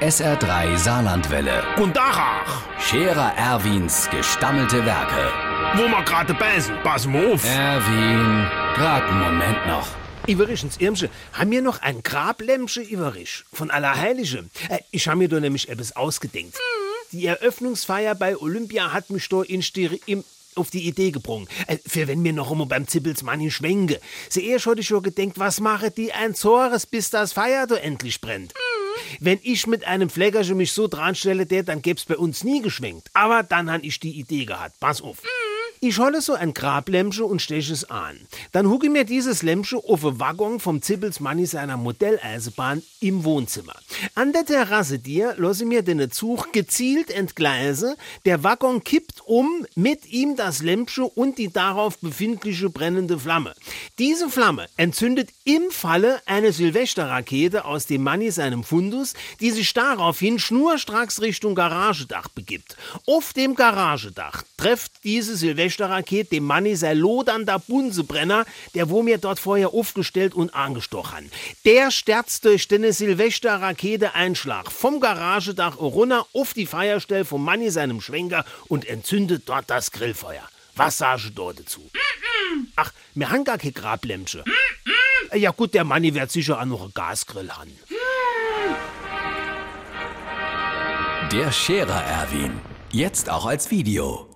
SR3 Saarlandwelle. Und Dachach, Scherer Erwins gestammelte Werke. wo wir gerade beißen, pass mal auf. Erwin, grad einen Moment noch. Iverischens Irmsche, haben wir noch ein Grablämmsche Iverisch von Allerheilige. Äh, ich habe mir da nämlich etwas ausgedenkt. Die Eröffnungsfeier bei Olympia hat mich da in Stiri im auf die Idee gebrungen. Äh, für wenn mir noch immer beim Zippels Manni schwenke. Hatte ich schon gedenkt, was mache die ein Zores, bis das Feier da endlich brennt. Wenn ich mit einem Fleckerchen mich so dran stelle, der, dann gäb's bei uns nie geschwenkt. Aber dann han ich die Idee gehabt. Pass auf. Ich holle so ein Grablämmchen und steche es an. Dann hucke mir dieses Lämmchen auf den Waggon vom Zippels Manni seiner Modelleisenbahn im Wohnzimmer. An der Terrasse dir lasse mir den Zug gezielt entgleise. Der Waggon kippt um, mit ihm das Lämpchen und die darauf befindliche brennende Flamme. Diese Flamme entzündet im Falle eine Silvesterrakete aus dem Manni seinem Fundus, die sich daraufhin schnurstracks Richtung Garagedach begibt. Auf dem Garagedach trifft diese Silvesterrakete dem Manni sein lodernder Bunsebrenner, der wo mir dort vorher aufgestellt und angestochen. Der sterzt durch den Silvesterrakete Einschlag vom Garagedach runter auf die Feierstelle vom Manni seinem Schwenker und entzündet dort das Grillfeuer. Was sagst du dort dazu? Ach, mir han gar kein Grablämmchen. Ja gut, der Manni wird sicher auch noch einen Gasgrill haben. Der Scherer Erwin. Jetzt auch als Video.